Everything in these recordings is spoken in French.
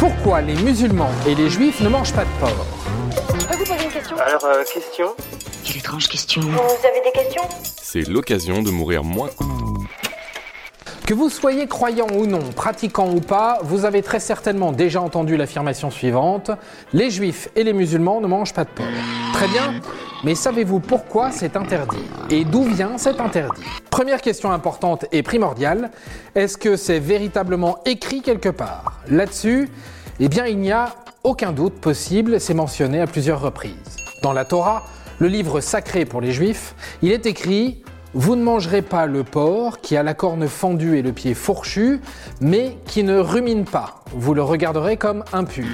Pourquoi les musulmans et les juifs ne mangent pas de porc Je peux vous poser une question Alors, euh, question Quelle étrange question. Vous avez des questions C'est l'occasion de mourir moins. Que vous soyez croyant ou non, pratiquant ou pas, vous avez très certainement déjà entendu l'affirmation suivante. Les juifs et les musulmans ne mangent pas de porc. Très bien, mais savez-vous pourquoi c'est interdit? Et d'où vient cet interdit? Première question importante et primordiale. Est-ce que c'est véritablement écrit quelque part? Là-dessus, eh bien, il n'y a aucun doute possible, c'est mentionné à plusieurs reprises. Dans la Torah, le livre sacré pour les juifs, il est écrit vous ne mangerez pas le porc qui a la corne fendue et le pied fourchu, mais qui ne rumine pas. Vous le regarderez comme impur.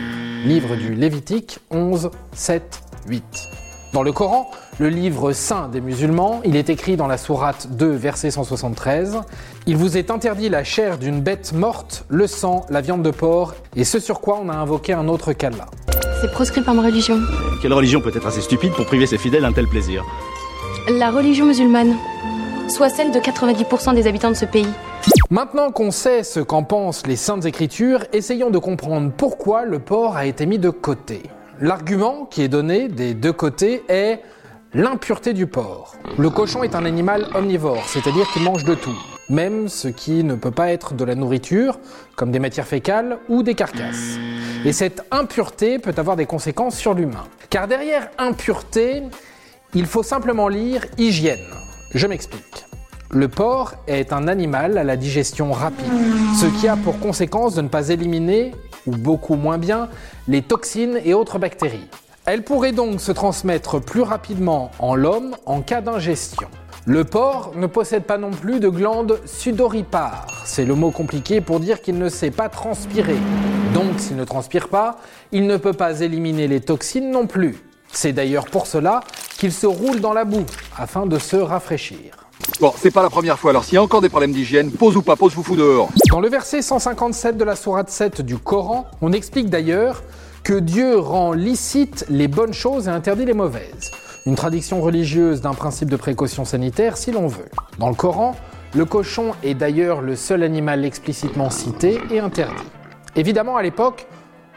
Livre du Lévitique 11, 7, 8. Dans le Coran, le livre saint des musulmans, il est écrit dans la sourate 2, verset 173 Il vous est interdit la chair d'une bête morte, le sang, la viande de porc, et ce sur quoi on a invoqué un autre qu'Allah. C'est proscrit par ma religion. Quelle religion peut être assez stupide pour priver ses fidèles d'un tel plaisir? La religion musulmane. Soit celle de 90% des habitants de ce pays. Maintenant qu'on sait ce qu'en pensent les saintes écritures, essayons de comprendre pourquoi le porc a été mis de côté. L'argument qui est donné des deux côtés est l'impureté du porc. Le cochon est un animal omnivore, c'est-à-dire qu'il mange de tout, même ce qui ne peut pas être de la nourriture, comme des matières fécales ou des carcasses. Et cette impureté peut avoir des conséquences sur l'humain. Car derrière impureté, il faut simplement lire hygiène. Je m'explique. Le porc est un animal à la digestion rapide, ce qui a pour conséquence de ne pas éliminer, ou beaucoup moins bien, les toxines et autres bactéries. Elle pourrait donc se transmettre plus rapidement en l'homme en cas d'ingestion. Le porc ne possède pas non plus de glande sudoripare. C'est le mot compliqué pour dire qu'il ne sait pas transpirer. Donc s'il ne transpire pas, il ne peut pas éliminer les toxines non plus. C'est d'ailleurs pour cela qu'il se roule dans la boue, afin de se rafraîchir. Bon, c'est pas la première fois, alors s'il y a encore des problèmes d'hygiène, pose ou pas pose, vous fous dehors. Dans le verset 157 de la sourate 7 du Coran, on explique d'ailleurs que Dieu rend licite les bonnes choses et interdit les mauvaises. Une tradition religieuse d'un principe de précaution sanitaire si l'on veut. Dans le Coran, le cochon est d'ailleurs le seul animal explicitement cité et interdit. Évidemment, à l'époque,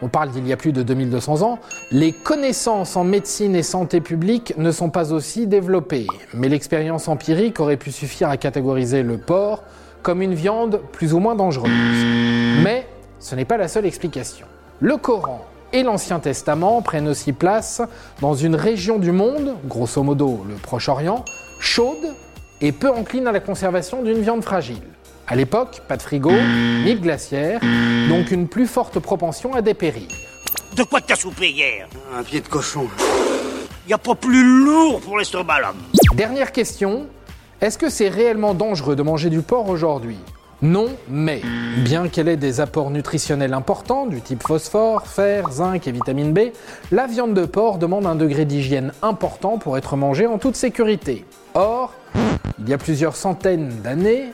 on parle d'il y a plus de 2200 ans, les connaissances en médecine et santé publique ne sont pas aussi développées, mais l'expérience empirique aurait pu suffire à catégoriser le porc comme une viande plus ou moins dangereuse. Mais ce n'est pas la seule explication. Le Coran et l'Ancien Testament prennent aussi place dans une région du monde, grosso modo le Proche-Orient, chaude et peu encline à la conservation d'une viande fragile. À l'époque, pas de frigo, ni de glacière, donc une plus forte propension à dépérir. De quoi t'as soupé hier Un pied de cochon. Y a pas plus lourd pour l'estomac, l'homme. Dernière question, est-ce que c'est réellement dangereux de manger du porc aujourd'hui? Non, mais bien qu'elle ait des apports nutritionnels importants du type phosphore, fer, zinc et vitamine B, la viande de porc demande un degré d'hygiène important pour être mangée en toute sécurité. Or, il y a plusieurs centaines d'années,